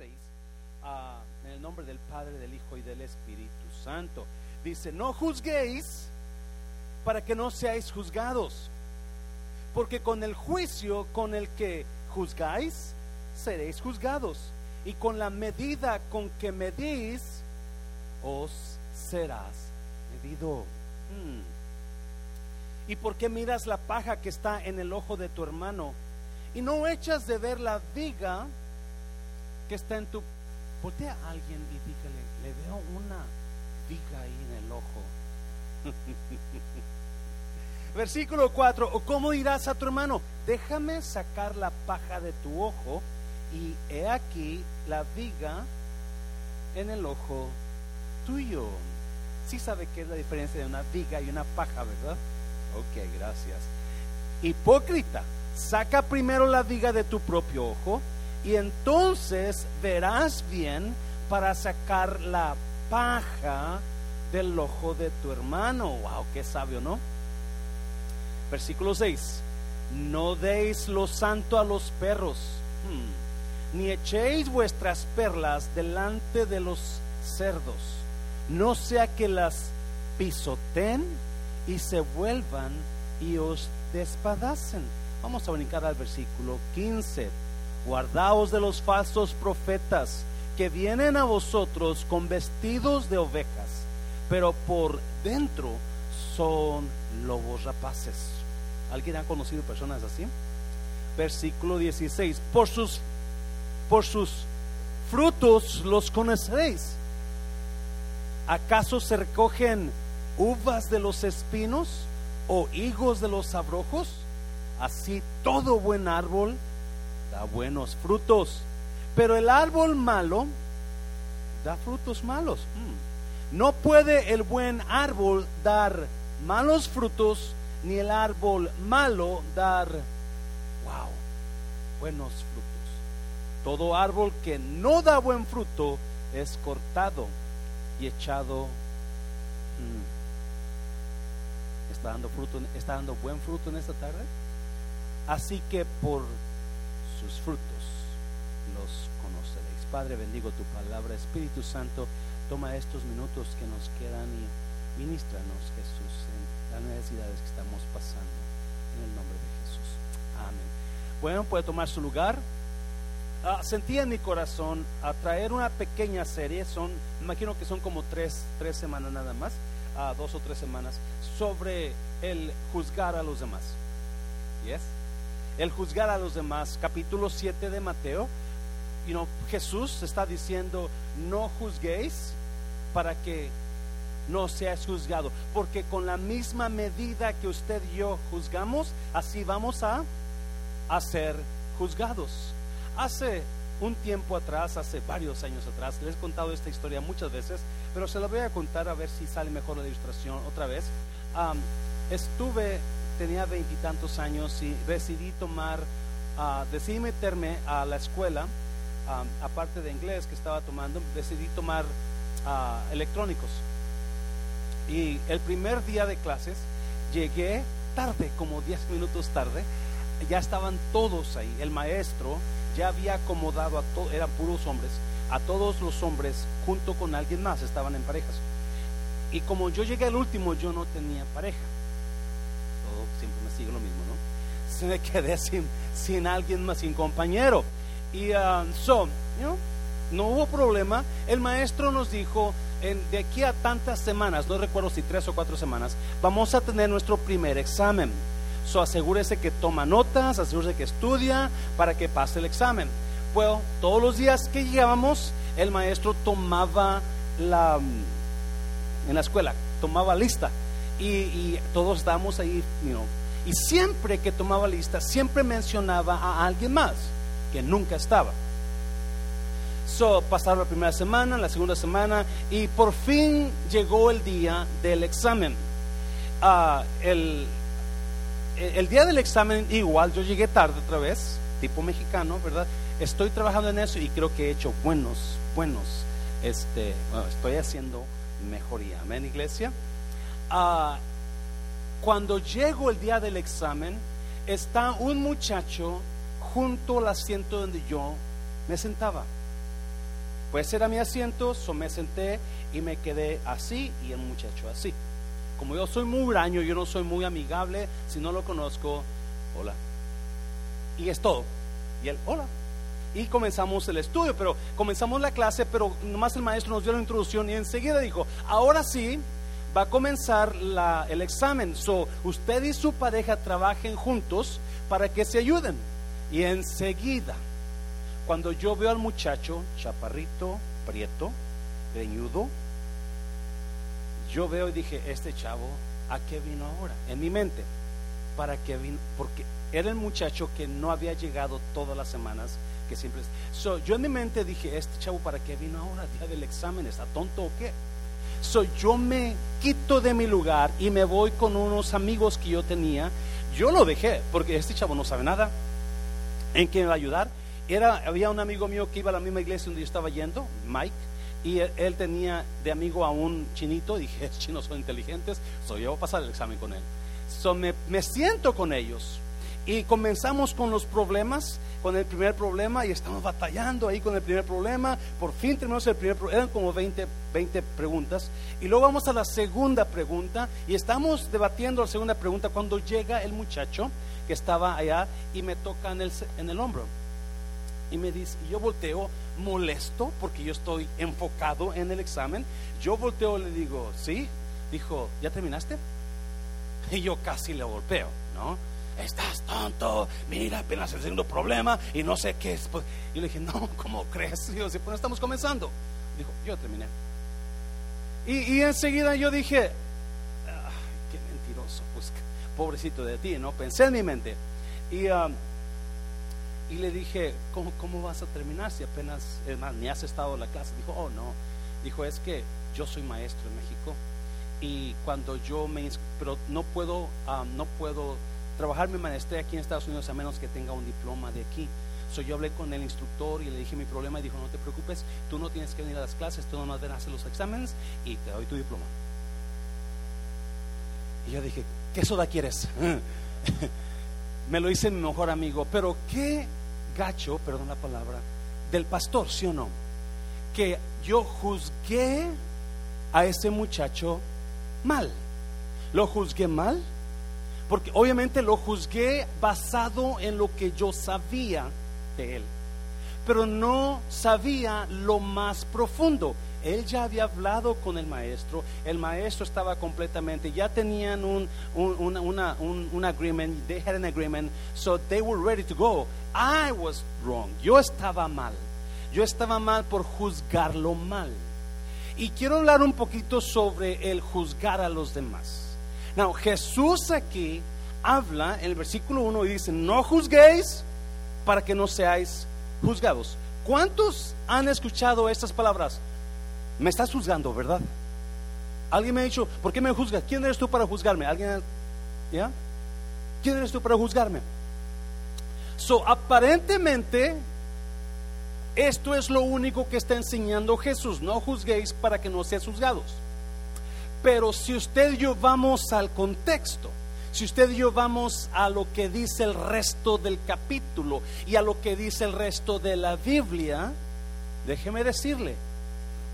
6, ah, en el nombre del Padre, del Hijo y del Espíritu Santo. Dice, no juzguéis para que no seáis juzgados, porque con el juicio con el que juzgáis, seréis juzgados, y con la medida con que medís, os serás medido. Hmm. ¿Y por qué miras la paja que está en el ojo de tu hermano y no echas de ver la viga que está en tu... Voltea a alguien y dígale, le veo una viga ahí en el ojo. Versículo 4, o cómo dirás a tu hermano, déjame sacar la paja de tu ojo y he aquí la viga en el ojo tuyo. Sí sabe qué es la diferencia de una viga y una paja, ¿verdad? Ok, gracias. Hipócrita, saca primero la viga de tu propio ojo y entonces verás bien para sacar la paja del ojo de tu hermano. Wow, qué sabio, ¿no? Versículo 6. No deis lo santo a los perros, hmm, ni echéis vuestras perlas delante de los cerdos, no sea que las pisoten y se vuelvan y os despadacen. Vamos a brincar al versículo 15. Guardaos de los falsos profetas que vienen a vosotros con vestidos de ovejas, pero por dentro son lobos rapaces. ¿Alguien ha conocido personas así? Versículo 16. Por sus, por sus frutos los conoceréis. ¿Acaso se recogen uvas de los espinos o higos de los abrojos? Así todo buen árbol da buenos frutos, pero el árbol malo da frutos malos. Mm. No puede el buen árbol dar malos frutos, ni el árbol malo dar, wow, buenos frutos. Todo árbol que no da buen fruto es cortado y echado. Mm, está dando fruto, está dando buen fruto en esta tarde. Así que por sus frutos los conoceréis. Padre, bendigo tu palabra. Espíritu Santo, toma estos minutos que nos quedan y ministranos, Jesús, en las necesidades que estamos pasando. En el nombre de Jesús. Amén. Bueno, puede tomar su lugar. Ah, sentí en mi corazón a traer una pequeña serie, son, imagino que son como tres, tres semanas nada más, a dos o tres semanas, sobre el juzgar a los demás. ¿Yes? El juzgar a los demás. Capítulo 7 de Mateo. You know, Jesús está diciendo, no juzguéis para que no seas juzgado. Porque con la misma medida que usted y yo juzgamos, así vamos a, a ser juzgados. Hace un tiempo atrás, hace varios años atrás, les he contado esta historia muchas veces, pero se la voy a contar a ver si sale mejor la ilustración otra vez. estuve, tenía veintitantos años y decidí tomar, uh, decidí meterme a la escuela, aparte de inglés que estaba tomando, decidí tomar ah, electrónicos. Y el primer día de clases llegué tarde, como 10 minutos tarde, ya estaban todos ahí. El maestro ya había acomodado a todos, eran puros hombres, a todos los hombres junto con alguien más, estaban en parejas. Y como yo llegué al último, yo no tenía pareja. Todo siempre me sigue lo mismo, me quedé sin, alguien más, sin compañero. Y uh, so, no hubo problema. El maestro nos dijo, en, de aquí a tantas semanas, no recuerdo si tres o cuatro semanas, vamos a tener nuestro primer examen. So, asegúrese que toma notas, asegúrese que estudia para que pase el examen. Bueno, todos los días que llegábamos, el maestro tomaba la, en la escuela, tomaba lista y, todos estábamos ahí, y siempre que tomaba lista, siempre mencionaba a alguien más que nunca estaba. So, pasaron la primera semana, la segunda semana y por fin llegó el día del examen. Ah, el, el día del examen igual yo llegué tarde otra vez, tipo mexicano, ¿verdad? Estoy trabajando en eso y creo que he hecho buenos, buenos, este, bueno, estoy haciendo mejoría. Amén, iglesia. Ah, cuando llego el día del examen, está un muchacho junto al asiento donde yo me sentaba. Pues era mi asiento, so me senté y me quedé así y el muchacho así. Como yo soy muy huraño, yo no soy muy amigable, si no lo conozco, hola. Y es todo. Y él, hola. Y comenzamos el estudio, pero comenzamos la clase, pero nomás el maestro nos dio la introducción y enseguida dijo, ahora sí, va a comenzar la, el examen. So, usted y su pareja trabajen juntos para que se ayuden. Y enseguida, cuando yo veo al muchacho, chaparrito, prieto, greñudo, yo veo y dije, este chavo, ¿a qué vino ahora? En mi mente, ¿para qué vino? Porque era el muchacho que no había llegado todas las semanas, que siempre... So, yo en mi mente dije, este chavo, ¿para qué vino ahora? Día del examen, ¿está tonto o qué? So, yo me quito de mi lugar y me voy con unos amigos que yo tenía. Yo lo dejé, porque este chavo no sabe nada. ¿En qué me va a ayudar? Era, había un amigo mío que iba a la misma iglesia donde yo estaba yendo, Mike, y él, tenía de amigo a un chinito. Dije, chinos son inteligentes, yo voy a pasar el examen con él. So, me, me siento con ellos y comenzamos con los problemas con el primer problema y estamos batallando ahí con el primer problema. Por fin terminamos el primer problema, eran como 20, 20 preguntas. Y luego vamos a la segunda pregunta y estamos debatiendo la segunda pregunta cuando llega el muchacho que estaba allá y me toca en el, en el hombro. Y me dice, y yo volteo molesto porque yo estoy enfocado en el examen. Yo volteo y le digo, ¿sí? Dijo, ¿ya terminaste? Y yo casi le golpeo, ¿no? Estás tonto, mira, apenas el segundo problema y no sé qué es. Pues, yo le dije, no, ¿cómo crees? Yo, pues estamos comenzando. Dijo, yo terminé. Y, enseguida yo dije, qué mentiroso, pues pobrecito de ti, ¿no? Pensé en mi mente. Y, um, y le dije, ¿cómo, ¿cómo vas a terminar si apenas, ni has estado en la clase? Dijo, oh, no. Dijo, es que yo soy maestro en México y cuando yo me pero no puedo um, no puedo trabajar mi maestría aquí en Estados Unidos a menos que tenga un diploma de aquí. So, yo hablé con el instructor y le dije mi problema y dijo, no te preocupes, tú no tienes que venir a las clases, tú nomás ven a hacer los exámenes y te doy tu diploma. Y yo dije, ¿qué soda quieres? Me lo hice mi mejor amigo, pero qué gacho, perdón la palabra, del pastor, ¿sí o no? Que yo juzgué a ese muchacho mal. ¿Lo juzgué mal? Porque obviamente lo juzgué basado en lo que yo sabía de él, pero no sabía lo más profundo. Él ya había hablado con el maestro, el maestro estaba completamente, ya tenían un, un, una, un, un agreement, they had an agreement, so they were ready to go. I was wrong, yo estaba mal, yo estaba mal por juzgarlo mal. Y quiero hablar un poquito sobre el juzgar a los demás. Now, Jesús aquí habla en el versículo 1 y dice, no juzguéis para que no seáis juzgados. ¿Cuántos han escuchado estas palabras? Me estás juzgando, ¿verdad? Alguien me ha dicho, ¿por qué me juzgas? ¿Quién eres tú para juzgarme? ¿Alguien? ¿Ya? ¿Quién eres tú para juzgarme? So, aparentemente, esto es lo único que está enseñando Jesús. No juzguéis para que no seáis juzgados. Pero si usted y yo vamos al contexto, si usted y yo vamos a lo que dice el resto del capítulo y a lo que dice el resto de la Biblia, déjeme decirle,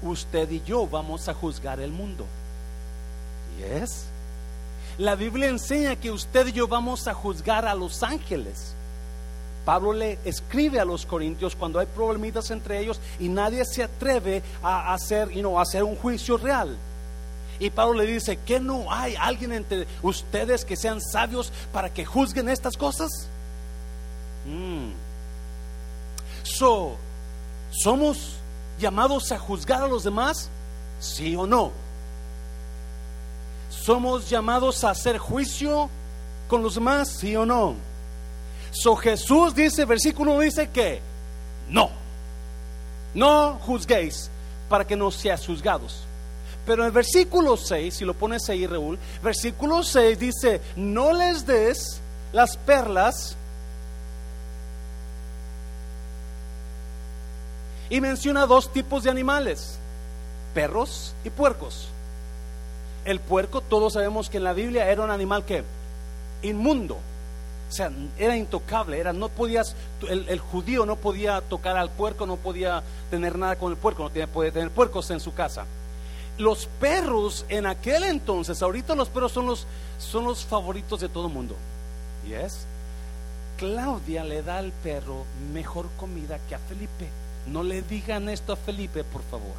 usted y yo vamos a juzgar el mundo. ¿Yes? La Biblia enseña que usted y yo vamos a juzgar a los ángeles. Pablo le escribe a los corintios cuando hay problemitas entre ellos y nadie se atreve a hacer, a hacer un juicio real. Y Pablo le dice, ¿que no hay alguien entre ustedes que sean sabios para que juzguen estas cosas? Mm. So, ¿somos llamados a juzgar a los demás? ¿Sí o no? ¿Somos llamados a hacer juicio con los demás? ¿Sí o no? So Jesús dice, versículo dice que no, no juzguéis para que no seas juzgados. Pero en el versículo 6, si lo pones ahí, Raúl, versículo 6 dice, no les des las perlas. Y menciona dos tipos de animales, perros y puercos. El puerco, todos sabemos que en la Biblia era un animal que inmundo. O sea, era intocable, era, no podías, el, judío no podía tocar al puerco, no podía tener nada con el puerco, no tenía, podía tener puercos en su casa. Los perros en aquel entonces, ahorita los perros son los, son los favoritos de todo el mundo. ¿Yes? Claudia le da al perro mejor comida que a Felipe. No le digan esto a Felipe, por favor.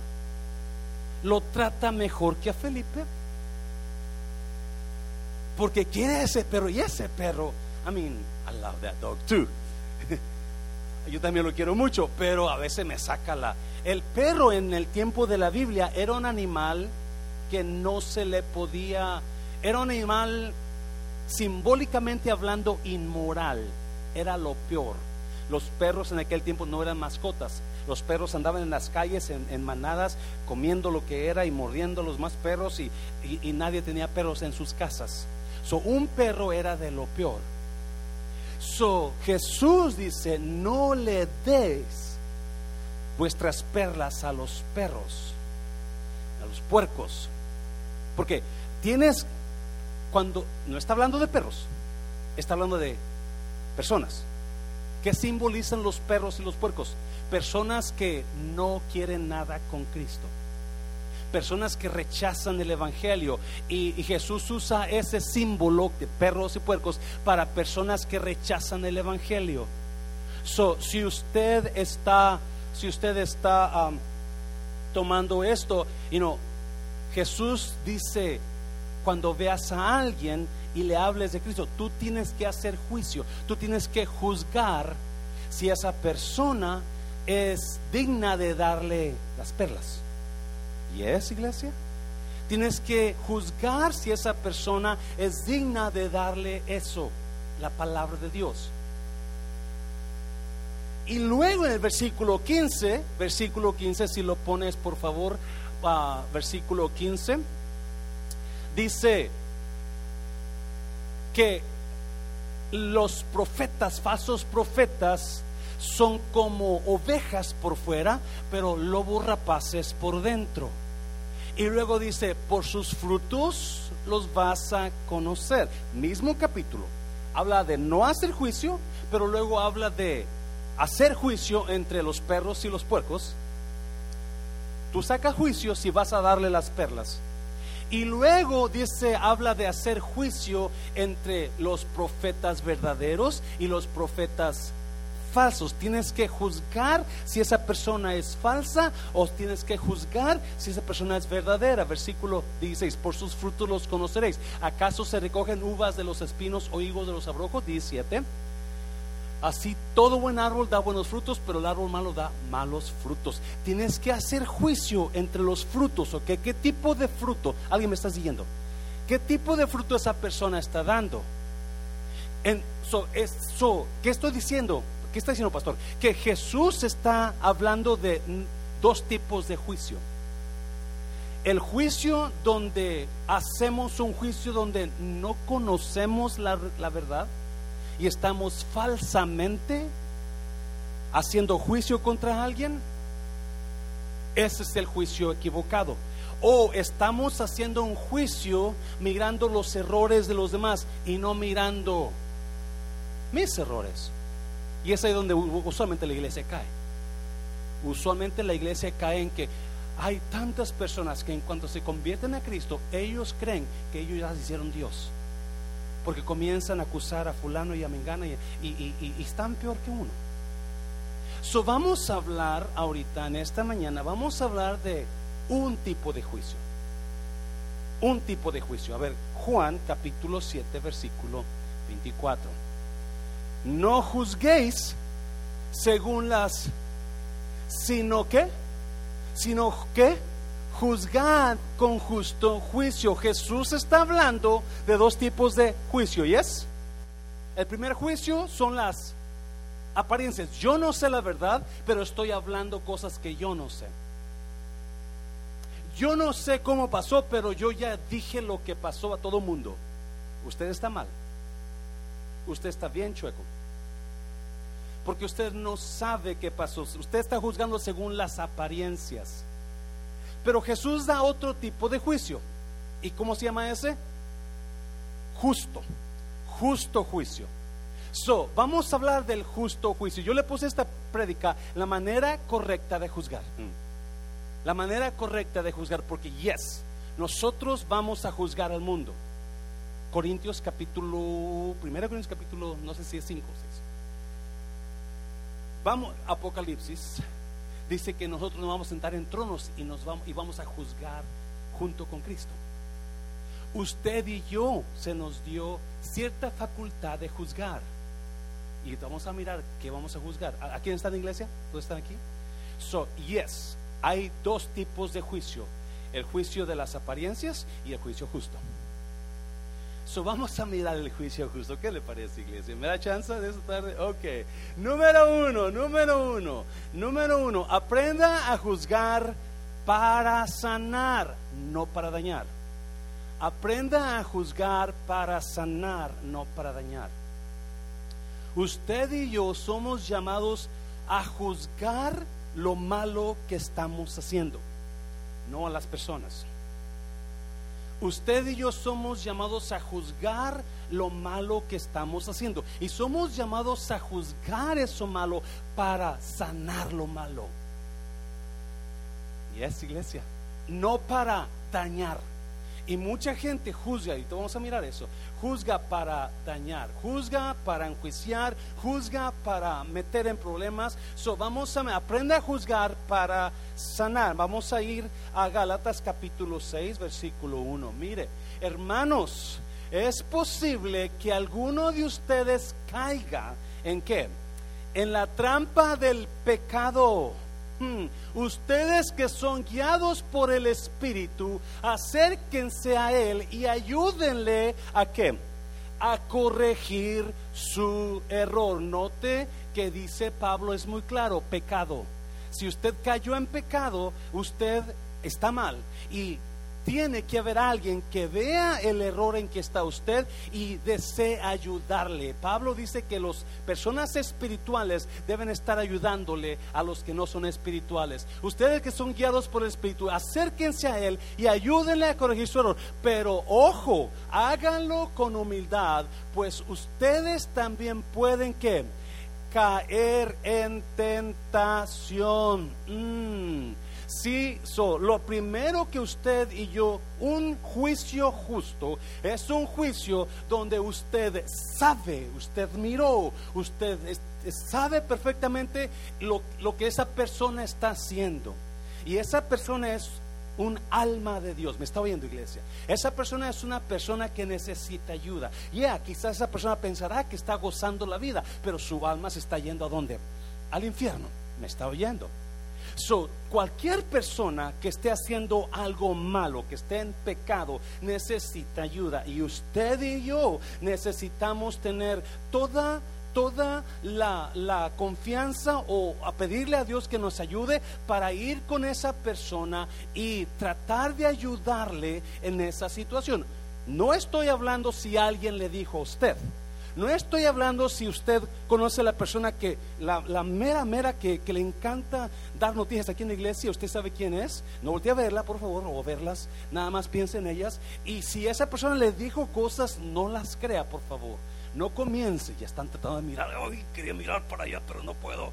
Lo trata mejor que a Felipe. Porque quiere ese perro y ese perro I mean, I love that dog too. Yo también lo quiero mucho, pero a veces me saca la... El perro en el tiempo de la Biblia era un animal que no se le podía... Era un animal simbólicamente hablando inmoral. Era lo peor. Los perros en aquel tiempo no eran mascotas. Los perros andaban en las calles en, manadas comiendo lo que era y mordiendo los más perros y, y, nadie tenía perros en sus casas. So, un perro era de lo peor. So, Jesús dice, no le des vuestras perlas a los perros, a los puercos. Porque tienes, cuando, no está hablando de perros, está hablando de personas. ¿Qué simbolizan los perros y los puercos? Personas que no quieren nada con Cristo personas que rechazan el Evangelio. Y, Jesús usa ese símbolo de perros y puercos para personas que rechazan el Evangelio. So, si usted está, si usted está tomando esto, y no Jesús dice, cuando veas a alguien y le hables de Cristo, tú tienes que hacer juicio, tú tienes que juzgar si esa persona es digna de darle las perlas. ¿Y es iglesia? Tienes que juzgar si esa persona es digna de darle eso, la palabra de Dios. Y luego en el versículo 15, versículo 15, si lo pones por favor, versículo 15, dice que los profetas, falsos profetas, son como ovejas por fuera, pero lobos rapaces por dentro. Y luego dice, por sus frutos los vas a conocer. Mismo capítulo. Habla de no hacer juicio, pero luego habla de hacer juicio entre los perros y los puercos. Tú sacas juicio si vas a darle las perlas. Y luego dice, habla de hacer juicio entre los profetas verdaderos y los profetas falsos. Tienes que juzgar si esa persona es falsa o tienes que juzgar si esa persona es verdadera. Versículo 16, por sus frutos los conoceréis. ¿Acaso se recogen uvas de los espinos o higos de los abrojos? 17. Así todo buen árbol da buenos frutos, pero el árbol malo da malos frutos. Tienes que hacer juicio entre los frutos, ¿ok? ¿Qué tipo de fruto? ¿Alguien me está siguiendo? ¿Qué tipo de fruto esa persona está dando? En, ¿Qué estoy diciendo? ¿Qué está diciendo, pastor? Que Jesús está hablando de dos tipos de juicio. El juicio donde hacemos un juicio donde no conocemos la, la verdad y estamos falsamente haciendo juicio contra alguien. Ese es el juicio equivocado. O estamos haciendo un juicio mirando los errores de los demás y no mirando mis errores. Y es ahí donde usualmente la iglesia cae. Usualmente la iglesia cae en que hay tantas personas que en cuanto se convierten a Cristo, ellos creen que ellos ya hicieron Dios. Porque comienzan a acusar a fulano y a mengana y, y, están peor que uno. So vamos a hablar ahorita, en esta mañana, vamos a hablar de un tipo de juicio. Un tipo de juicio. A ver, Juan capítulo 7, versículo 24 no juzguéis según las, sino que, sino que juzgad con justo juicio. Jesús está hablando de dos tipos de juicio, ¿y es? El primer juicio son las apariencias. Yo no sé la verdad, pero estoy hablando cosas que yo no sé. Yo no sé cómo pasó, pero yo ya dije lo que pasó a todo mundo. Usted está mal. Usted está bien chueco porque usted no sabe qué pasó. Usted está juzgando según las apariencias. Pero Jesús da otro tipo de juicio. ¿Y cómo se llama ese? Justo, justo juicio. So, vamos a hablar del justo juicio. Yo le puse esta prédica, la manera correcta de juzgar. La manera correcta de juzgar, porque yes, nosotros vamos a juzgar al mundo. Corintios capítulo, 1 Corintios capítulo, no sé si es 5 o 6. Vamos, Apocalipsis dice que nosotros nos vamos a sentar en tronos y nos vamos y vamos a juzgar junto con Cristo. Usted y yo se nos dio cierta facultad de juzgar. Y vamos a mirar qué vamos a juzgar. ¿A quién está en la iglesia? ¿Todos están aquí? So, yes, hay dos tipos de juicio: el juicio de las apariencias y el juicio justo. So, vamos a mirar el juicio justo. ¿Qué le parece, iglesia? ¿Me da chance de esta tarde? Ok. Número uno, número uno, número uno. Aprenda a juzgar para sanar, no para dañar. Aprenda a juzgar para sanar, no para dañar. Usted y yo somos llamados a juzgar lo malo que estamos haciendo, no a las personas. Usted y yo somos llamados a juzgar lo malo que estamos haciendo. Y somos llamados a juzgar eso malo para sanar lo malo. Y es iglesia, no para dañar. Y mucha gente juzga, y vamos a mirar eso, juzga para dañar, juzga para enjuiciar, juzga para meter en problemas. So, vamos a aprender a juzgar para sanar. Vamos a ir a Galatas capítulo 6, versículo 1. Mire, hermanos, es posible que alguno de ustedes caiga en qué? En la trampa del pecado. Hmm. Ustedes que son guiados por el Espíritu, acérquense a Él y ayúdenle a qué? A corregir su error. Note que dice Pablo es muy claro, pecado. Si usted cayó en pecado, usted está mal. Y tiene que haber alguien que vea el error en que está usted y desee ayudarle. Pablo dice que las personas espirituales deben estar ayudándole a los que no son espirituales. Ustedes que son guiados por el Espíritu, acérquense a Él y ayúdenle a corregir su error. Pero ojo, háganlo con humildad, pues ustedes también pueden que caer en tentación. Mm. Sí, so, lo primero que usted y yo, un juicio justo, es un juicio donde usted sabe, usted miró, usted sabe perfectamente lo, lo que esa persona está haciendo. Y esa persona es un alma de Dios. ¿Me está oyendo, iglesia? Esa persona es una persona que necesita ayuda. Ya, quizás esa persona pensará que está gozando la vida, pero su alma se está yendo a dónde? Al infierno. ¿Me está oyendo? So, cualquier persona que esté haciendo algo malo, que esté en pecado, necesita ayuda. Y usted y yo necesitamos tener toda toda la, la, confianza o a pedirle a Dios que nos ayude para ir con esa persona y tratar de ayudarle en esa situación. No estoy hablando si alguien le dijo a usted. No estoy hablando si usted conoce a la persona que, la, mera, mera que, le encanta dar noticias aquí en la iglesia, usted sabe quién es. No voltee a verla, por favor, o verlas, nada más piense en ellas. Y si esa persona le dijo cosas, no las crea, por favor. No comience, ya están tratando de mirar, hoy quería mirar para allá, pero no puedo.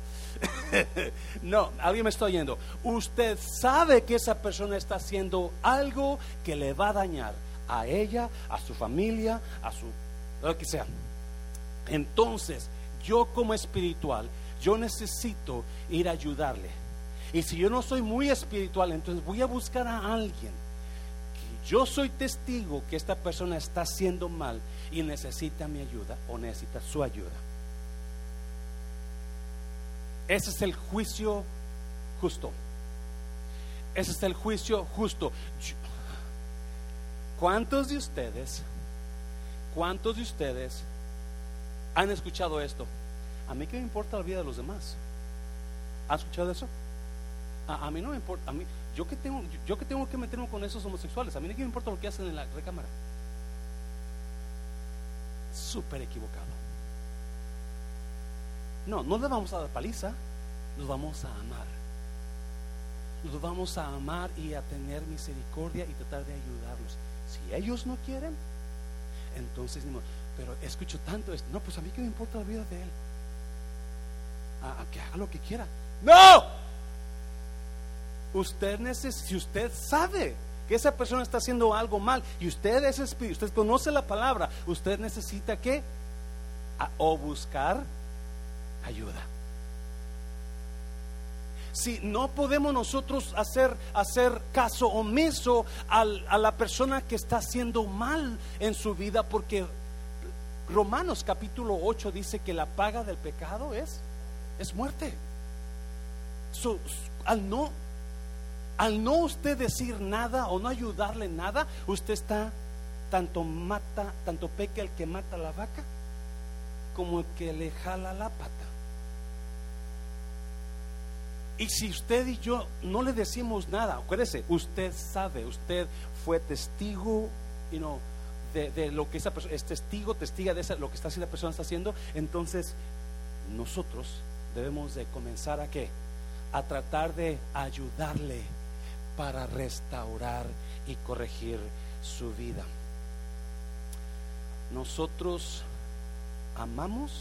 no, alguien me está oyendo. Usted sabe que esa persona está haciendo algo que le va a dañar a ella, a su familia, a su lo que sea. Entonces, yo como espiritual, yo necesito ir a ayudarle. Y si yo no soy muy espiritual, entonces voy a buscar a alguien que yo soy testigo que esta persona está haciendo mal y necesita mi ayuda o necesita su ayuda. Ese es el juicio justo. Ese es el juicio justo. ¿Cuántos de ustedes, cuántos de ustedes han escuchado esto. A mí qué me importa la vida de los demás. ¿Han escuchado eso? A, mí no me importa. A mí, yo que tengo, yo que tengo que meterme con esos homosexuales. A mí no me importa lo que hacen en la recámara. Súper equivocado. No, no les vamos a dar paliza. Los vamos a amar. Los vamos a amar y a tener misericordia y tratar de ayudarlos. Si ellos no quieren, entonces pero escucho tanto esto. No, pues a mí que me importa la vida de él. A, que haga lo que quiera. No. Usted necesita, si usted sabe que esa persona está haciendo algo mal y usted es espíritu, usted conoce la palabra, usted necesita que o buscar ayuda. Si no podemos nosotros hacer, hacer caso omiso a la persona que está haciendo mal en su vida, porque Romanos capítulo 8 dice que la paga del pecado es, es muerte. al no al no usted decir nada o no ayudarle nada, usted está tanto mata, tanto peca el que mata la vaca como el que le jala la pata. Y si usted y yo no le decimos nada, acuérdese, usted sabe, usted fue testigo y no de, lo que esa persona es testigo, testiga de lo que está haciendo la persona está haciendo, entonces nosotros debemos de comenzar a qué? A tratar de ayudarle para restaurar y corregir su vida. Nosotros amamos,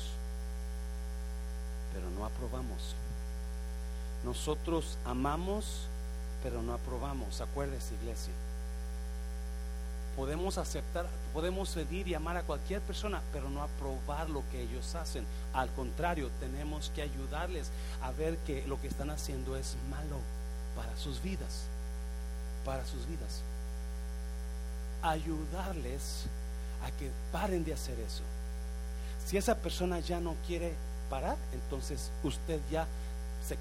pero no aprobamos. Nosotros amamos, pero no aprobamos. Acuérdese, iglesia podemos aceptar, podemos venir y amar a cualquier persona, pero no aprobar lo que ellos hacen. Al contrario, tenemos que ayudarles a ver que lo que están haciendo es malo para sus vidas, para sus vidas. Ayudarles a que paren de hacer eso. Si esa persona ya no quiere parar, entonces usted ya,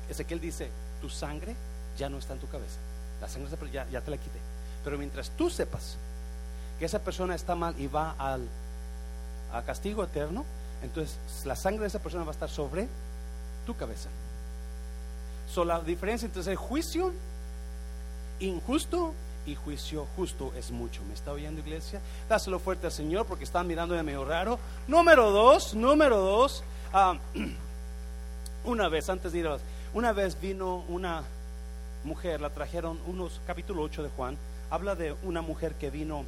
Ezequiel dice, tu sangre ya no está en tu cabeza. La sangre ya, ya te la quité. Pero mientras tú sepas que esa persona está mal y va al a castigo eterno, entonces la sangre de esa persona va a estar sobre tu cabeza. So, la diferencia entre juicio injusto y juicio justo es mucho. ¿Me está oyendo, iglesia? Dáselo fuerte al Señor porque están mirando de medio raro. Número dos, número dos. Ah, una vez, antes de ir a una vez vino una mujer, la trajeron unos, capítulo 8 de Juan, habla de una mujer que vino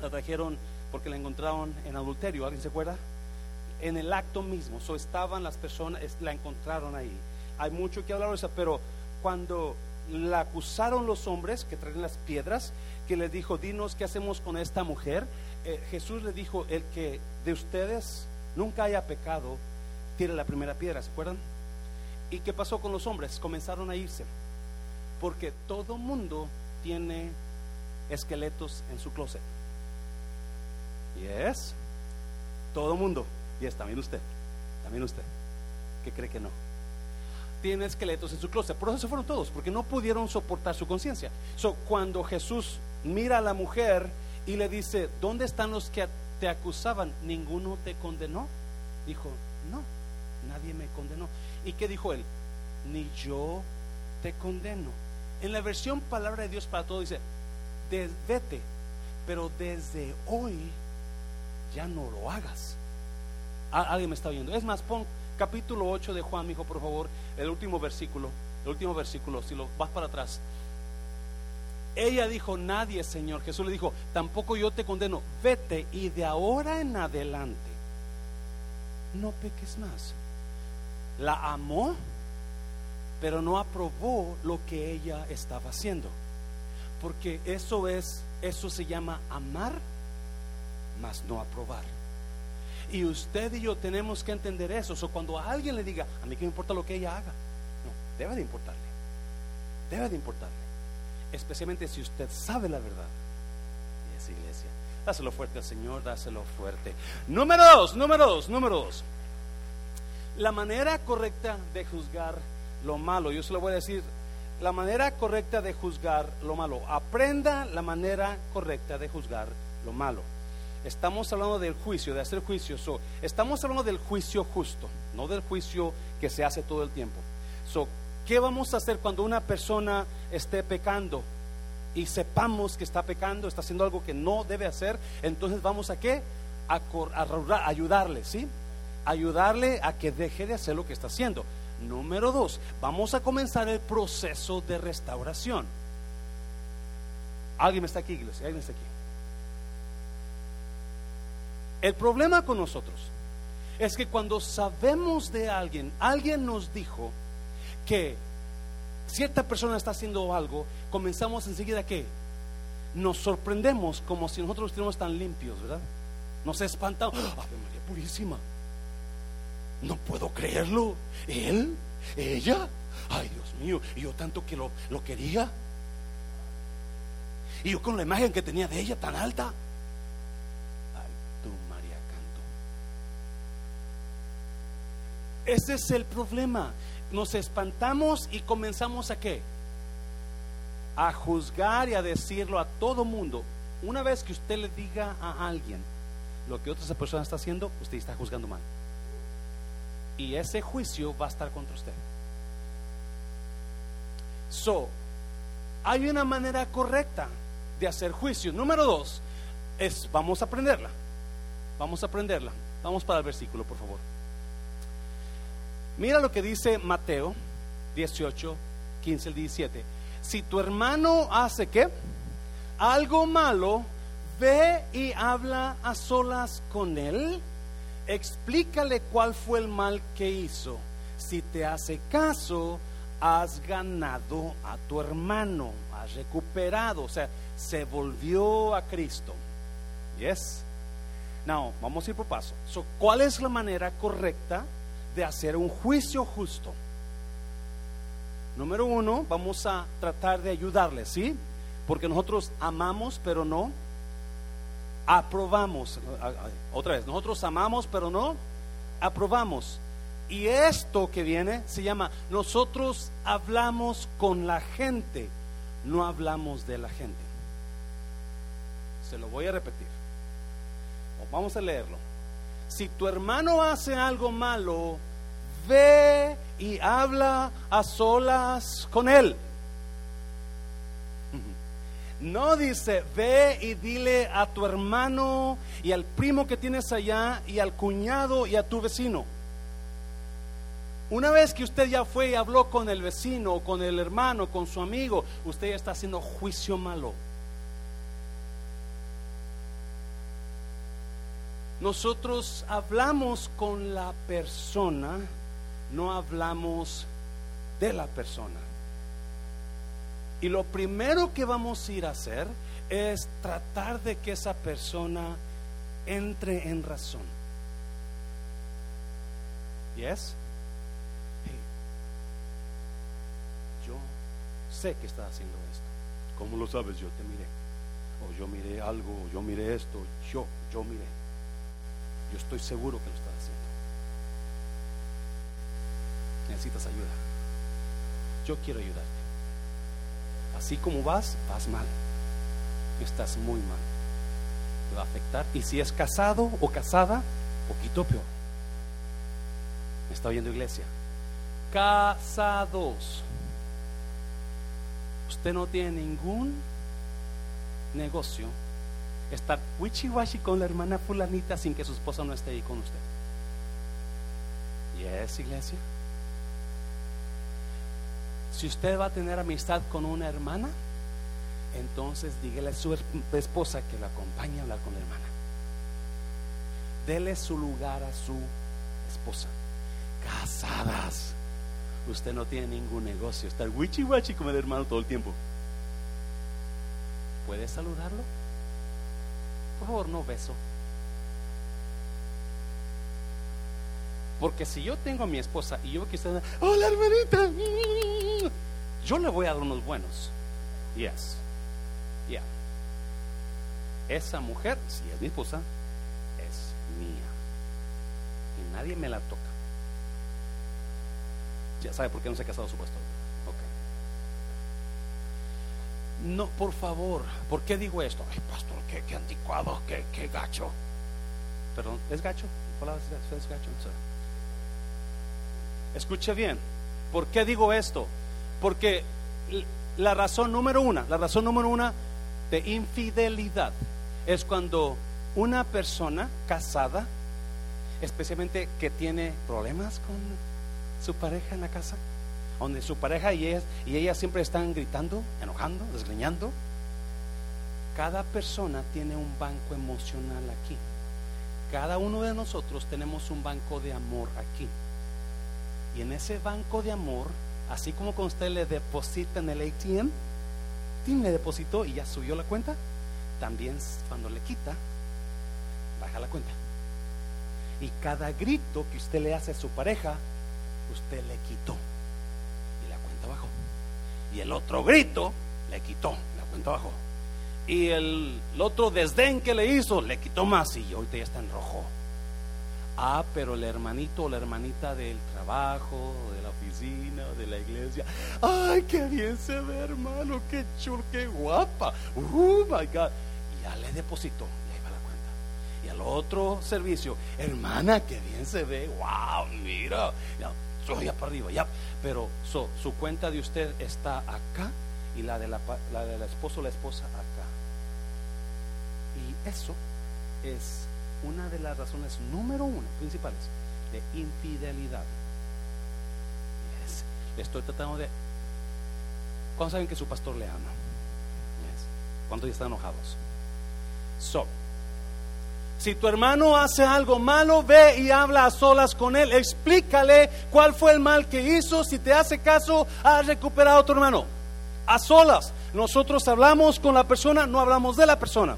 la trajeron porque la encontraron en adulterio, ¿alguien se acuerda? En el acto mismo, so estaban las personas, la encontraron ahí. Hay mucho que hablar de eso, pero cuando la acusaron los hombres que traen las piedras, que le dijo, dinos qué hacemos con esta mujer, eh, Jesús le dijo, el que de ustedes nunca haya pecado, tire la primera piedra, ¿se acuerdan? ¿Y qué pasó con los hombres? Comenzaron a irse, porque todo mundo tiene esqueletos en su closet. Yes. Todo mundo. Yes, también usted. También usted. Que cree que no. Tiene esqueletos en su closet. Por eso se fueron todos, porque no pudieron soportar su conciencia. So, cuando Jesús mira a la mujer y le dice, ¿dónde están los que te acusaban? ¿Ninguno te condenó? Dijo, no, nadie me condenó. ¿Y qué dijo él? Ni yo te condeno. En la versión Palabra de Dios para todo dice, vete, pero desde hoy ya no lo hagas. Alguien me está oyendo. Es más, pon capítulo 8 de Juan, mi hijo, por favor, el último versículo, el último versículo, si lo vas para atrás. Ella dijo, nadie, Señor. Jesús le dijo, tampoco yo te condeno. Vete y de ahora en adelante no peques más. La amó, pero no aprobó lo que ella estaba haciendo. Porque eso es, eso se llama amar mas no aprobar. Y usted y yo tenemos que entender eso. O cuando a alguien le diga, a mí que me importa lo que ella haga, no, debe de importarle. Debe de importarle. Especialmente si usted sabe la verdad. Y es iglesia. Dáselo fuerte al Señor, dáselo fuerte. Número dos, número dos, número dos. La manera correcta de juzgar lo malo. Yo se lo voy a decir. La manera correcta de juzgar lo malo. Aprenda la manera correcta de juzgar lo malo. Estamos hablando del juicio, de hacer juicio. estamos hablando del juicio justo, no del juicio que se hace todo el tiempo. So, ¿Qué vamos a hacer cuando una persona esté pecando y sepamos que está pecando, está haciendo algo que no debe hacer? Entonces vamos a qué? A ayudarle, ¿sí? Ayudarle a que deje de hacer lo que está haciendo. Número dos, vamos a comenzar el proceso de restauración. ¿Alguien está aquí, iglesia? ¿Alguien está aquí? El problema con nosotros es que cuando sabemos de alguien, alguien nos dijo que cierta persona está haciendo algo, comenzamos enseguida que nos sorprendemos como si nosotros estuviéramos tan limpios, ¿verdad? Nos espantamos. ¡Ah, Ave María Purísima. No puedo creerlo. ¿Él? ¿Ella? Ay, Dios mío. Y yo tanto que lo, lo quería. Y yo con la imagen que tenía de ella tan alta. Ay, tú, María Canto. Ese es el problema. Nos espantamos y comenzamos a qué? A juzgar y a decirlo a todo mundo. Una vez que usted le diga a alguien lo que otra persona está haciendo, usted está juzgando mal. Y ese juicio va a estar contra usted. So, hay una manera correcta de hacer juicio. Número dos, es, vamos a aprenderla. Vamos a aprenderla. Vamos para el versículo, por favor. Mira lo que dice Mateo 18, 15 al 17. Si tu hermano hace qué? Algo malo, ve y habla a solas con él. Explícale cuál fue el mal que hizo. Si te hace caso, has ganado a tu hermano, has recuperado, o sea, se volvió a Cristo. Yes. Now, vamos a ir por paso. So, ¿Cuál es la manera correcta de hacer un juicio justo? Número uno, vamos a tratar de ayudarle, ¿sí? Porque nosotros amamos, pero no aprobamos. Otra vez, nosotros amamos, pero no aprobamos. Y esto que viene se llama, nosotros hablamos con la gente, no hablamos de la gente. Se lo voy a repetir. vamos a leerlo. Si tu hermano hace algo malo, ve y habla a solas con él. No dice, ve y dile a tu hermano y al primo que tienes allá y al cuñado y a tu vecino. Una vez que usted ya fue y habló con el vecino, con el hermano, con su amigo, usted ya está haciendo juicio malo. Nosotros hablamos con la persona, no hablamos de la persona. Y lo primero que vamos a ir a hacer es tratar de que esa persona entre en razón. ¿Yes? Yo sé que está haciendo esto. ¿Cómo lo sabes? Yo te miré. O yo miré algo, o yo miré esto. Yo, yo miré. Yo estoy seguro que lo está haciendo. Necesitas ayuda. Yo quiero ayudarte. Así como vas, vas mal. Estás muy mal. Te va a afectar. Y si es casado o casada, poquito peor. ¿Me está oyendo iglesia? Casados. Usted no tiene ningún negocio estar wichi con la hermana fulanita sin que su esposa no esté ahí con usted. ¿Y es iglesia? Si usted va a tener amistad con una hermana, entonces dígale a su esposa que la acompañe a hablar con la hermana. Dele su lugar a su esposa. Casadas. Usted no tiene ningún negocio. Estar wichi wachi con el hermano todo el tiempo. ¿Puede saludarlo? Por favor, no beso. Porque si yo tengo a mi esposa y yo veo que está, hola hermanita, yo le voy a dar unos buenos. Yes. Yeah. Esa mujer, si es mi esposa, es mía. Y nadie me la toca. Ya sabe por qué no se ha casado su. Ok. No, por favor, ¿por qué digo esto? Ay, pastor, qué, qué anticuado, qué, qué gacho. Perdón, ¿es gacho? ¿Es gacho? Escuche bien, ¿por qué digo esto? Porque la razón número una, la razón número una de infidelidad es cuando una persona casada, especialmente que tiene problemas con su pareja en la casa, donde su pareja y ella, y ella siempre están gritando, enojando, desgreñando, cada persona tiene un banco emocional aquí. cada uno de nosotros tenemos un banco de amor aquí. Y en ese banco de amor, así como cuando usted le deposita en el ATM, Tim le depositó y ya subió la cuenta, también cuando le quita, baja la cuenta. Y cada grito que usted le hace a su pareja, usted le quitó y la cuenta bajó. Y el otro grito le quitó, la cuenta bajó. Y el, otro desdén que le hizo, le quitó más y ahorita ya está en rojo. Ah, pero el hermanito o la hermanita del trabajo, de la oficina, de la iglesia. Ay, qué bien se ve, hermano, qué chulo, qué guapa. Oh my God. Y ya le depositó, y ahí va la cuenta. Y al otro servicio, hermana, qué bien se ve. Wow, mira. Ya para arriba, ya. Pero su cuenta de usted está acá y la de la, la de la esposo o la esposa acá. Y eso es una de las razones número uno, principales, de infidelidad. estoy tratando de... ¿Cuándo saben que su pastor le ama? Yes. ¿Cuántos ya están enojados? So, si tu hermano hace algo malo, ve y habla a solas con él. Explícale cuál fue el mal que hizo. Si te hace caso, has recuperado a tu hermano. A solas. Nosotros hablamos con la persona, no hablamos de la persona.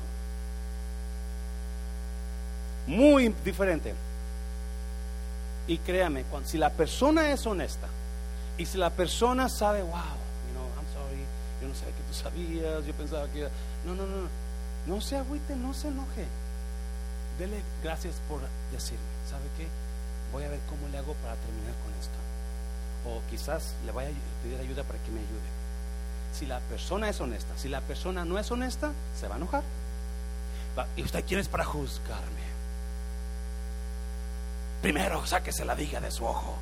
Muy diferente. Y créame, si la persona es honesta y si la persona sabe, wow, you know, I'm sorry, yo no sabía que tú sabías, yo pensaba que... No, no, no, no se agüite, no se enoje dele gracias por decirme, ¿sabe qué? Voy a ver cómo le hago para terminar con esto. O quizás le vaya a pedir ayuda para que me ayude. Si la persona es honesta, si la persona no es honesta, se va a enojar. ¿Y usted quién es para juzgarme? Primero sáquese la viga de su ojo.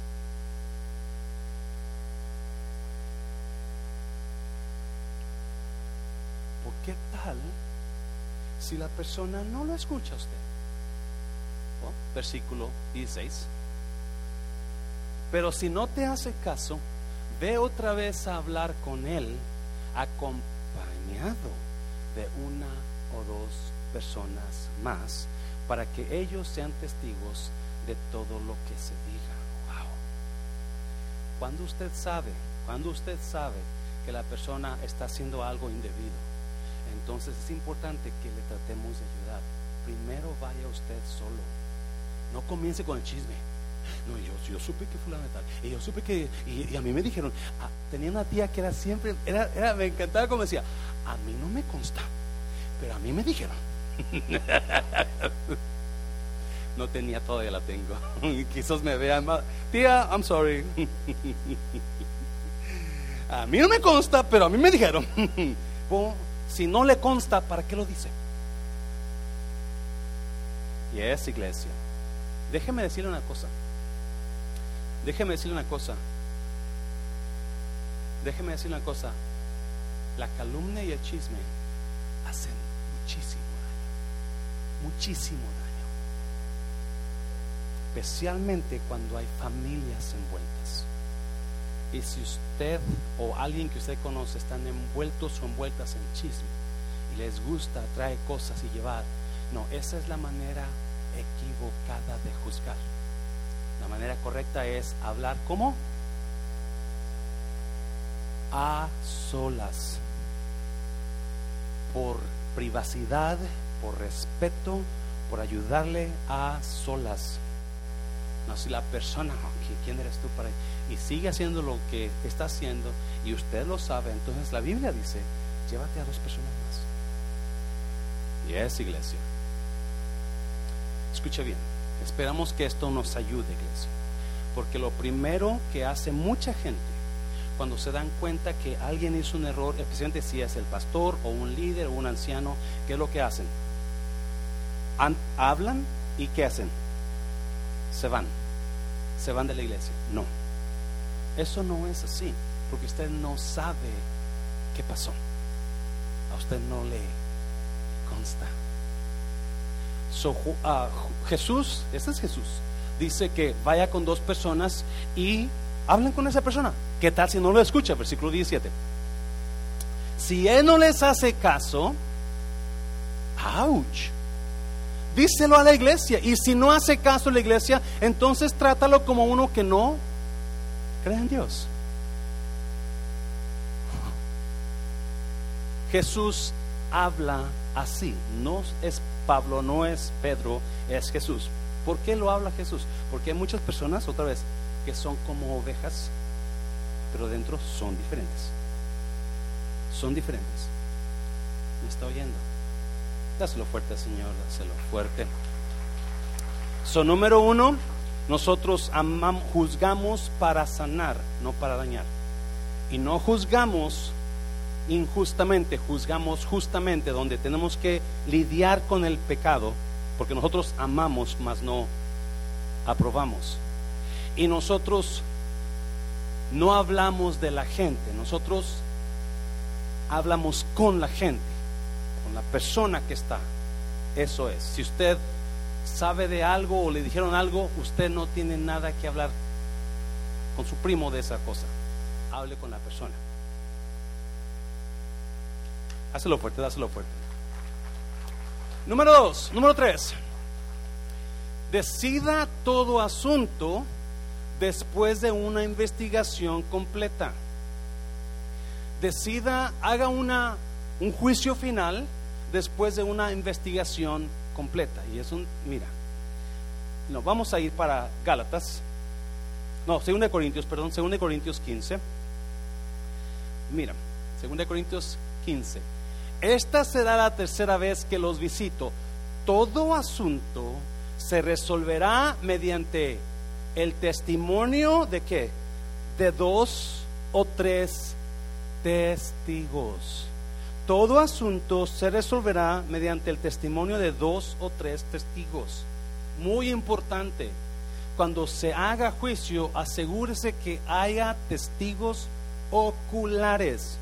¿Por qué tal si la persona no lo escucha a usted? Versículo 16. Pero si no te hace caso, ve otra vez a hablar con él acompañado de una o dos personas más para que ellos sean testigos de todo lo que se diga. Cuando usted sabe, cuando usted sabe que la persona está haciendo algo indebido, entonces es importante que le tratemos de ayudar. Primero vaya usted solo no comience con el chisme. No, yo, yo supe que fulano tal. Y yo supe que, y, a mí me dijeron, ah, tenía una tía que era siempre, era, era, me encantaba como decía, a mí no me consta, pero a mí me dijeron. no tenía todavía la tengo. Quizás me vean más. Tía, I'm sorry. a mí no me consta, pero a mí me dijeron. si no le consta, ¿para qué lo dice? Y es iglesia. Déjeme decirle una cosa. Déjeme decirle una cosa. Déjeme decirle una cosa. La calumnia y el chisme hacen muchísimo daño. Muchísimo daño. Especialmente cuando hay familias envueltas. Y si usted o alguien que usted conoce están envueltos o envueltas en chisme y les gusta, trae cosas y llevar, no, esa es la manera equivocada de juzgar. La manera correcta es hablar como a solas, por privacidad, por respeto, por ayudarle a solas. No, si la persona, ¿quién eres tú para y sigue haciendo lo que está haciendo y usted lo sabe, entonces la Biblia dice, llévate a dos personas más. Y es iglesia. Escucha bien, esperamos que esto nos ayude, iglesia. Porque lo primero que hace mucha gente cuando se dan cuenta que alguien hizo un error, especialmente si es el pastor o un líder o un anciano, ¿qué es lo que hacen? hablan y ¿qué hacen? Se van. Se van de la iglesia. No. Eso no es así, porque usted no sabe qué pasó. A usted no le consta. Ah, Jesús, ese es Jesús, dice que vaya con dos personas y hablen con esa persona. ¿Qué tal si no lo escucha? Versículo 17. Si él no les hace caso, ouch, díselo a la iglesia. Y si no hace caso la iglesia, entonces trátalo como uno que no cree en Dios. Jesús habla así. No es Pablo, no es Pedro, es Jesús. ¿Por qué lo habla Jesús? Porque hay muchas personas, otra vez, que son como ovejas, pero dentro son diferentes. Son diferentes. ¿Me está oyendo? Dáselo fuerte, Señor, dáselo fuerte. Son número uno, nosotros juzgamos para sanar, no para dañar. Y no juzgamos injustamente, juzgamos justamente donde tenemos que lidiar con el pecado, porque nosotros amamos, mas no aprobamos. Y nosotros no hablamos de la gente, nosotros hablamos con la gente, con la persona que está. Eso es. Si usted sabe de algo o le dijeron algo, usted no tiene nada que hablar con su primo de esa cosa. Hable con la persona. Hácelo fuerte, dáselo fuerte. Número dos, número tres. Decida todo asunto después de una investigación completa. Decida, haga una, un juicio final después de una investigación completa. Y es un, mira, no, vamos a ir para Gálatas. No, 2 Corintios, perdón, 2 Corintios 15. Mira, 2 Corintios 15. Esta será la tercera vez que los visito. Todo asunto se resolverá mediante el testimonio de qué? De dos o tres testigos. Todo asunto se resolverá mediante el testimonio de dos o tres testigos. Muy importante, cuando se haga juicio, asegúrese que haya testigos oculares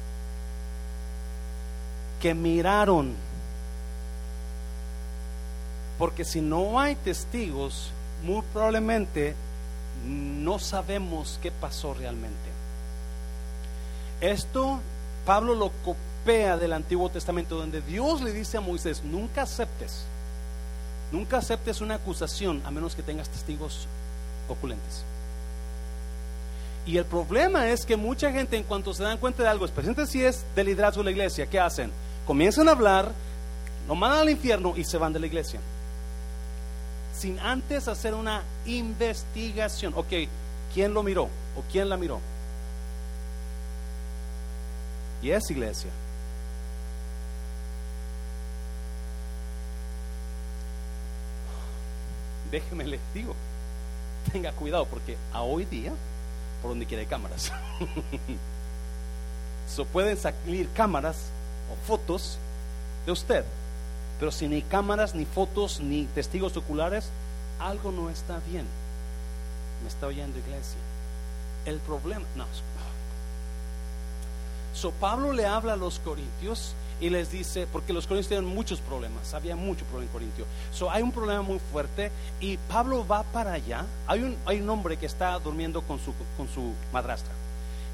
que miraron. Porque si no hay testigos, muy probablemente no sabemos qué pasó realmente. Esto Pablo lo copia del Antiguo Testamento, donde Dios le dice a Moisés, nunca aceptes, nunca aceptes una acusación a menos que tengas testigos oculentes. Y el problema es que mucha gente en cuanto se dan cuenta de algo, especialmente si es del liderazgo de la iglesia, ¿qué hacen? Comienzan a hablar, lo mandan al infierno y se van de la iglesia. Sin antes hacer una investigación. Ok, ¿quién lo miró? ¿O quién la miró? Y es iglesia. Déjeme les digo, tenga cuidado porque a hoy día, por donde quiera hay cámaras. so pueden salir cámaras fotos de usted. Pero si ni cámaras, ni fotos, ni testigos oculares, algo no está bien. Me está oyendo iglesia. El problema, no. So Pablo le habla a los corintios y les dice, porque los corintios tienen muchos problemas, había mucho problema en Corintio. So hay un problema muy fuerte y Pablo va para allá. Hay un, hay un hombre que está durmiendo con su, con su madrastra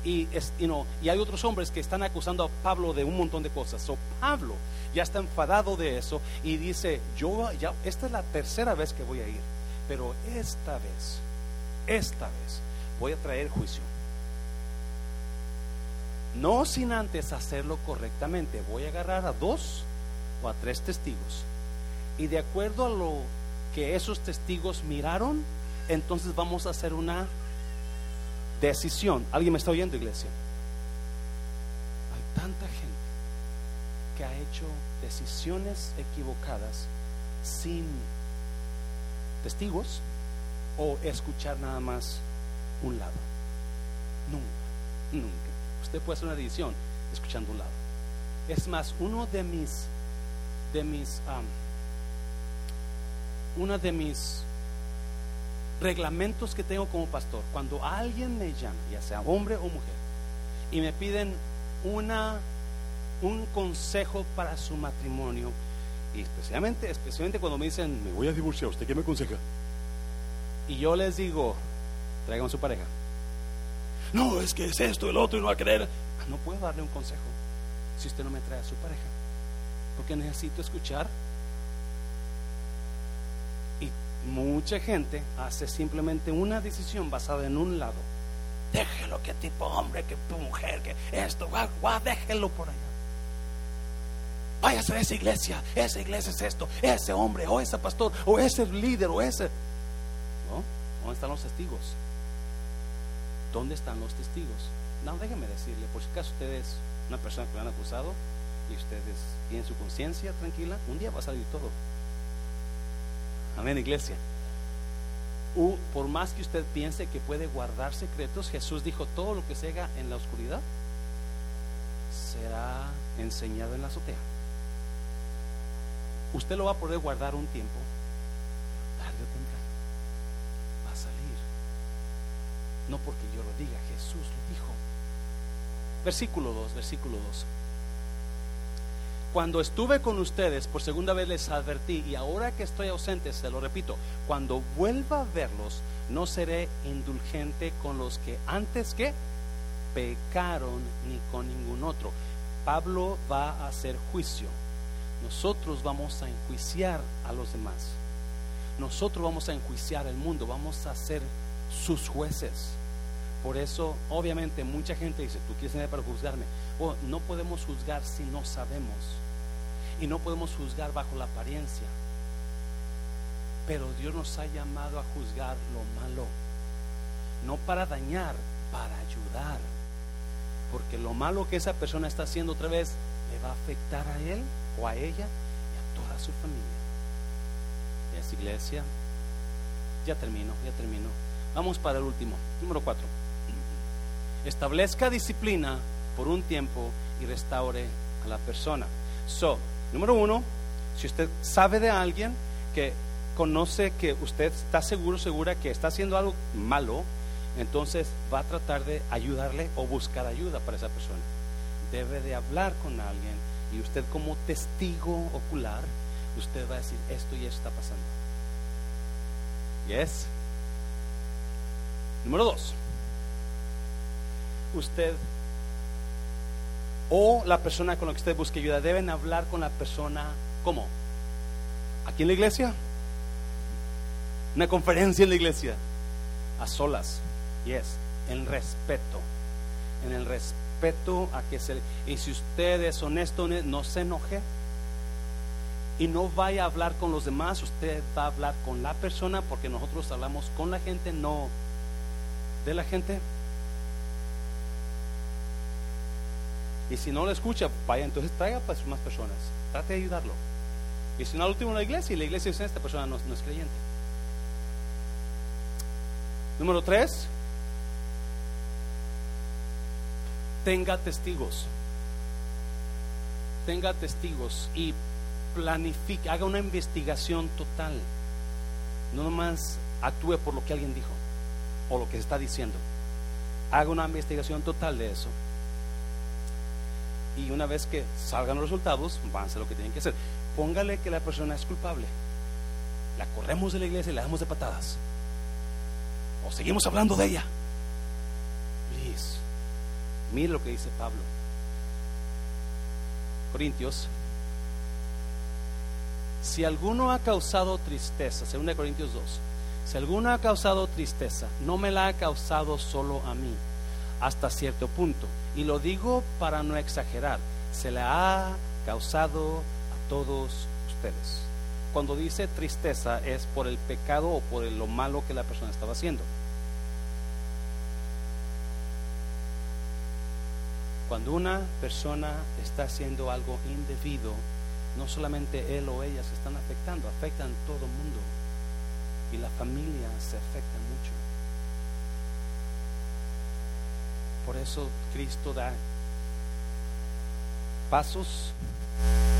y, es, y hay otros hombres que están acusando a Pablo de un montón de cosas. So, Pablo ya está enfadado de eso y dice, yo ya, esta es la tercera vez que voy a ir, pero esta vez, esta vez voy a traer juicio. No sin antes hacerlo correctamente. Voy a agarrar a dos o a tres testigos. Y de acuerdo a lo que esos testigos miraron, entonces vamos a hacer una decisión. ¿Alguien me está oyendo, iglesia? Hay tanta gente que ha hecho decisiones equivocadas sin testigos o escuchar nada más un lado. Nunca, nunca. Usted puede hacer una decisión escuchando un lado. Es más, uno de mis, de mis, una de mis reglamentos que tengo como pastor. Cuando alguien me llama, ya sea hombre o mujer, y me piden una, un consejo para su matrimonio, y especialmente, especialmente cuando me dicen, me voy a divorciar, ¿usted qué me aconseja? Y yo les digo, traigan a su pareja. No, es que es esto, el otro, y no va a querer. No puedo darle un consejo si usted no me trae a su pareja. Porque necesito escuchar Mucha gente hace simplemente una decisión basada en un lado. Déjelo, que tipo hombre, que mujer, que esto, guau, déjelo por allá. Váyase a esa iglesia, esa iglesia es esto, ese hombre, o ese pastor, o ese líder, o ese. ¿No? ¿Dónde están los testigos? ¿Dónde están los testigos? No, déjeme decirle, por si acaso usted es una persona que lo han acusado y ustedes tienen su conciencia tranquila, un día va a salir todo. Amén, iglesia. por más que usted piense que puede guardar secretos, Jesús dijo, todo lo que se haga en la oscuridad será enseñado en la azotea. Usted lo va a poder guardar un tiempo, tarde o temprano va a salir. No porque yo lo diga, Jesús lo dijo. Versículo 2, versículo 2. Cuando estuve con ustedes, por segunda vez les advertí, y ahora que estoy ausente, se lo repito, cuando vuelva a verlos, no seré indulgente con los que antes que pecaron ni con ningún otro. Pablo va a hacer juicio. Nosotros vamos a enjuiciar a los demás. Nosotros vamos a enjuiciar al mundo, vamos a ser sus jueces. Por eso, obviamente, mucha gente dice, tú quieres venir para juzgarme. Oh, no podemos juzgar si no sabemos. Y no podemos juzgar bajo la apariencia. Pero Dios nos ha llamado a juzgar lo malo. No para dañar, para ayudar. Porque lo malo que esa persona está haciendo otra vez le va a afectar a él o a ella y a toda su familia. Y iglesia. Ya termino, ya termino. Vamos para el último. Número cuatro. Establezca disciplina por un tiempo y restaure a la persona. So, número uno, si usted sabe de alguien que conoce que usted está seguro, segura que está haciendo algo malo, entonces va a tratar de ayudarle o buscar ayuda para esa persona. Debe de hablar con alguien y usted como testigo ocular, usted va a decir esto y esto está pasando. Yes. Número dos usted o la persona con la que usted busque ayuda. Deben hablar con la persona, ¿cómo? ¿Aquí en la iglesia? Una conferencia en la iglesia, a solas, yes, en respeto, en el respeto a que se... Y si usted es honesto, no se enoje. Y no vaya a hablar con los demás, usted va a hablar con la persona porque nosotros hablamos con la gente, no de la gente. Y si no lo escucha, vaya, entonces traiga más personas. Trate de ayudarlo. Y si no, al último la iglesia, y la iglesia dice, esta persona no, no es creyente. Número tres, tenga testigos. Tenga testigos y planifique, haga una investigación total. No nomás actúe por lo que alguien dijo o lo que se está diciendo. Haga una investigación total de eso y una vez que salgan los resultados, van a hacer lo que tienen que hacer. Póngale que la persona es culpable. La corremos de la iglesia y la damos de patadas. O seguimos hablando de ella. Please. Mire lo que dice Pablo. Corintios. Si alguno ha causado tristeza, 2 Corintios 2, si alguno ha causado tristeza, no me la ha causado solo a mí, hasta cierto punto y lo digo para no exagerar, se le ha causado a todos ustedes. Cuando dice tristeza es por el pecado o por lo malo que la persona estaba haciendo. Cuando una persona está haciendo algo indebido, no solamente él o ella se están afectando, afectan todo el mundo. Y la familia se afecta mucho. Por eso Cristo da pasos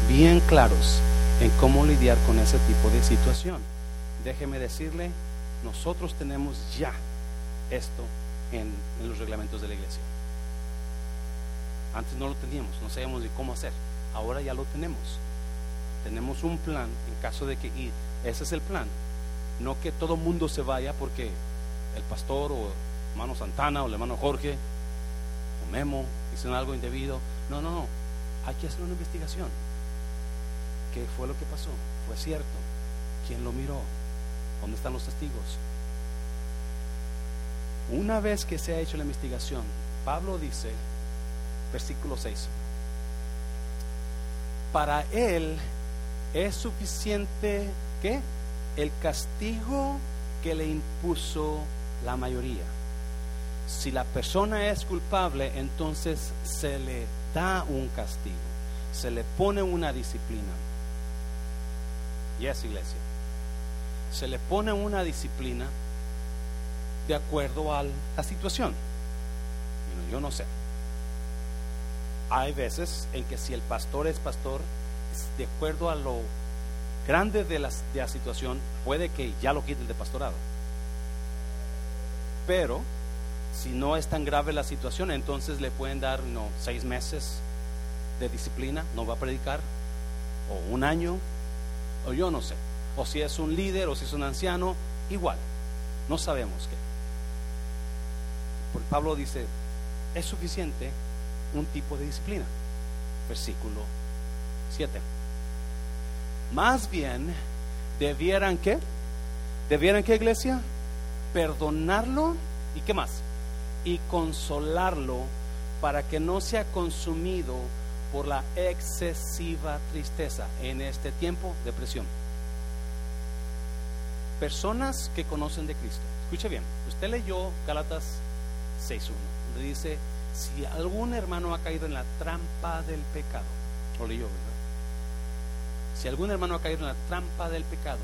bien claros en cómo lidiar con ese tipo de situación. Déjeme decirle, nosotros tenemos ya esto en, los reglamentos de la iglesia. Antes no lo teníamos, no sabíamos de cómo hacer. Ahora ya lo tenemos. Tenemos un plan en caso de que, y ese es el plan. No que todo mundo se vaya porque el pastor o hermano Santana o el hermano Jorge Memo, hicieron algo indebido. No, no, no. Hay que hacer una investigación. ¿Qué fue lo que pasó? ¿Fue cierto? ¿Quién lo miró? ¿Dónde están los testigos? Una vez que se ha hecho la investigación, Pablo dice, versículo 6, para él es suficiente que el castigo que le impuso la mayoría. Si la persona es culpable, entonces se le da un castigo, se le pone una disciplina. Y es iglesia. Se le pone una disciplina de acuerdo a la situación. Yo no sé. Hay veces en que si el pastor es pastor, de acuerdo a lo grande de la, de la situación, puede que ya lo quiten de pastorado. Pero si no es tan grave la situación, entonces le pueden dar no, seis meses de disciplina, no va a predicar, o un año, o yo no sé, o si es un líder, o si es un anciano, igual, no sabemos qué. Porque Pablo dice, es suficiente un tipo de disciplina. Versículo 7. Más bien, debieran qué? ¿Debieran qué, iglesia? Perdonarlo y qué más? Y consolarlo para que no sea consumido por la excesiva tristeza en este tiempo de presión. Personas que conocen de Cristo. Escuche bien, usted leyó Galatas 6.1, donde dice, si algún hermano ha caído en la trampa del pecado, lo leyó, ¿verdad? Si algún hermano ha caído en la trampa del pecado,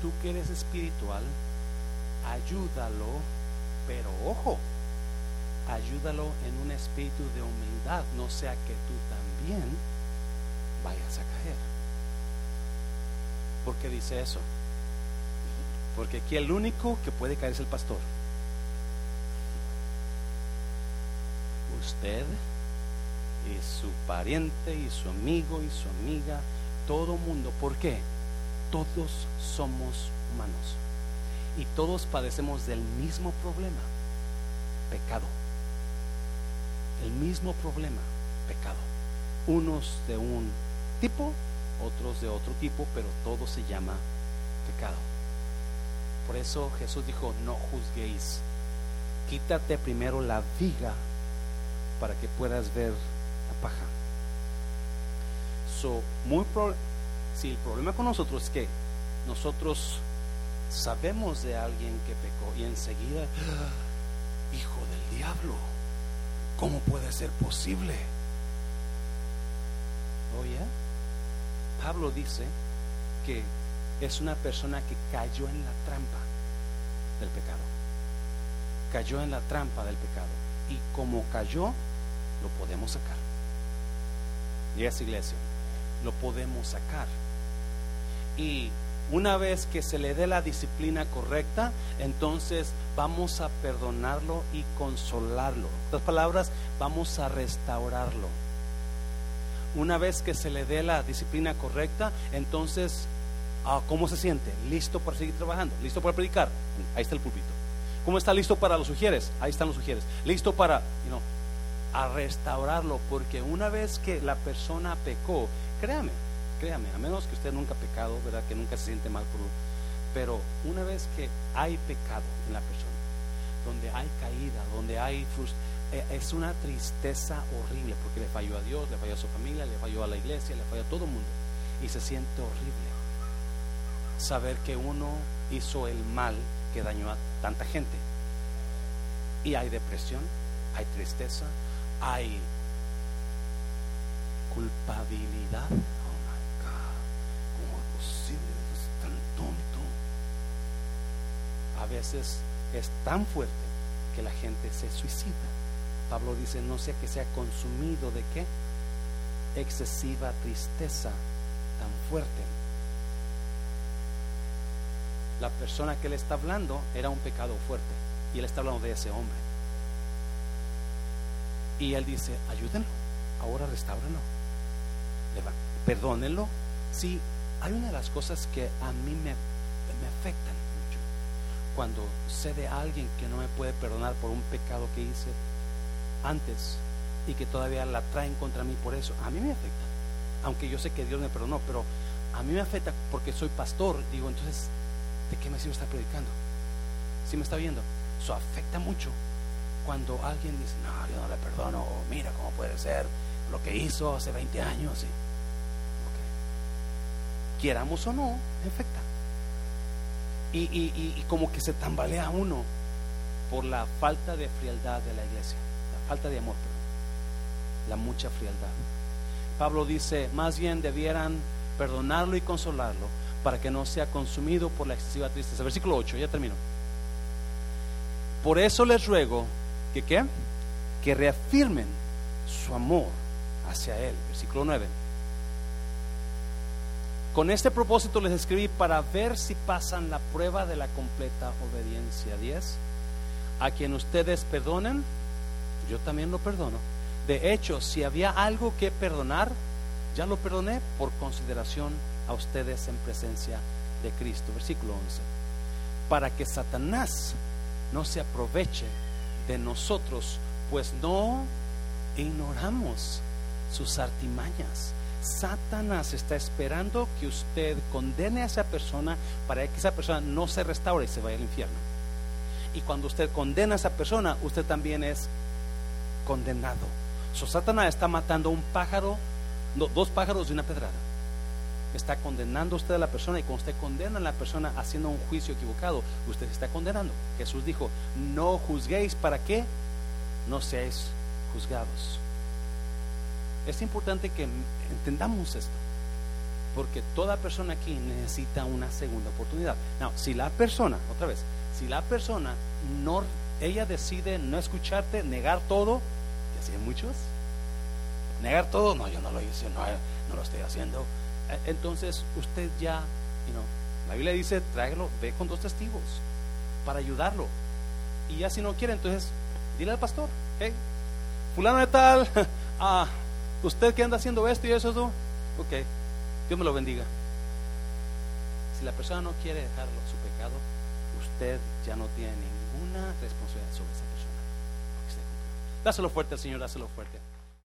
tú que eres espiritual, ayúdalo, pero ojo, ayúdalo en un espíritu de humildad, no sea que tú también vayas a caer. ¿Por qué dice eso? Porque aquí el único que puede caer es el pastor. Usted y su pariente y su amigo y su amiga, todo mundo. ¿Por qué? Todos somos humanos y todos padecemos del mismo problema, pecado. El mismo problema, pecado. Unos de un tipo, otros de otro tipo, pero todo se llama pecado. Por eso Jesús dijo, no juzguéis. Quítate primero la viga para que puedas ver paja. So, muy si el problema con nosotros es que nosotros sabemos de alguien que pecó y enseguida, ah, hijo del diablo, ¿cómo puede ser posible? Oye, Pablo dice que es una persona que cayó en la trampa del pecado. Cayó en la trampa del pecado. Y como cayó, lo podemos sacar y esa iglesia, lo podemos sacar. Y una vez que se le dé la disciplina correcta, entonces vamos a perdonarlo y consolarlo. En otras palabras, vamos a restaurarlo. Una vez que se le dé la disciplina correcta, entonces, ah, ¿cómo se siente? ¿Listo para seguir trabajando? ¿Listo para predicar? Ahí está el púlpito. ¿Cómo está listo para los sugieres? Ahí están los sugieres. ¿Listo para, you a restaurarlo, porque una vez que la persona pecó, créame, créame, a menos que usted nunca ha pecado, ¿verdad? Que nunca se siente mal por pero una vez que hay pecado en la persona, donde hay caída, donde hay eh, es una tristeza horrible, porque le falló a Dios, le falló a su familia, le falló a la iglesia, le falló a todo el mundo, y se siente horrible saber que uno hizo el mal que dañó a tanta gente. Y hay depresión, hay tristeza, hay culpabilidad. Oh my God, ¿cómo es Es tan tonto. A veces es tan fuerte que la gente se suicida. Pablo dice, no sea que sea consumido de qué? Excesiva tristeza tan fuerte. La persona que le está hablando era un pecado fuerte y él está hablando de ese hombre. Y él dice, ayúdenlo, ahora restáurenlo, perdónenlo. Sí, hay una de las cosas que a mí me, me afectan mucho. Cuando sé de alguien que no me puede perdonar por un pecado que hice antes y que todavía la traen contra mí por eso, a mí me afecta. Aunque yo sé que Dios me perdonó, pero a mí me afecta porque soy pastor. Digo, entonces, ¿de qué me sirve estar predicando? Si me está viendo, eso afecta mucho cuando alguien dice, no, yo no le perdono, o mira cómo puede ser lo que hizo hace 20 años. ¿sí? Quieramos o no, afecta. Y, como que se tambalea uno por la falta de frialdad de la iglesia, la falta de amor, la mucha frialdad. Pablo dice, más bien debieran perdonarlo y consolarlo para que no sea consumido por la excesiva tristeza. Versículo 8, ya termino. Por eso les ruego que ¿qué? Que reafirmen su amor hacia Él. Versículo 9. Con este propósito les escribí para ver si pasan la prueba de la completa obediencia. 10. A quien ustedes perdonen, yo también lo perdono. De hecho, si había algo que perdonar, ya lo perdoné por consideración a ustedes en presencia de Cristo. Versículo 11. Para que Satanás no se aproveche de nosotros, pues no ignoramos sus artimañas. Satanás está esperando que usted condene a esa persona para que esa persona no se restaure y se vaya al infierno. Y cuando usted condena a esa persona, usted también es condenado. So, Satanás está matando un pájaro, dos pájaros de una pedrada. Está condenando usted a la persona y cuando usted condena a la persona haciendo un juicio equivocado, usted está condenando. Jesús dijo, no juzguéis para que no seáis juzgados. Es importante que entendamos esto, porque toda persona aquí necesita una segunda oportunidad. No, si la persona, otra vez, si la persona no, ella decide no escucharte, negar todo, y así hay muchos, negar todo, no, yo no lo hice, no, no lo estoy haciendo. Eh, entonces usted ya, you know, la Biblia dice, tráigalo, ve con dos testigos para ayudarlo. Y ya si no quiere, entonces dile al pastor, hey, fulano de tal, ah, usted que anda haciendo esto y eso, eso, ok, Dios me lo bendiga. Si la persona no quiere dejarlo su pecado, usted ya no tiene ninguna responsabilidad sobre esa persona. Dáselo fuerte, Señor, dáselo fuerte.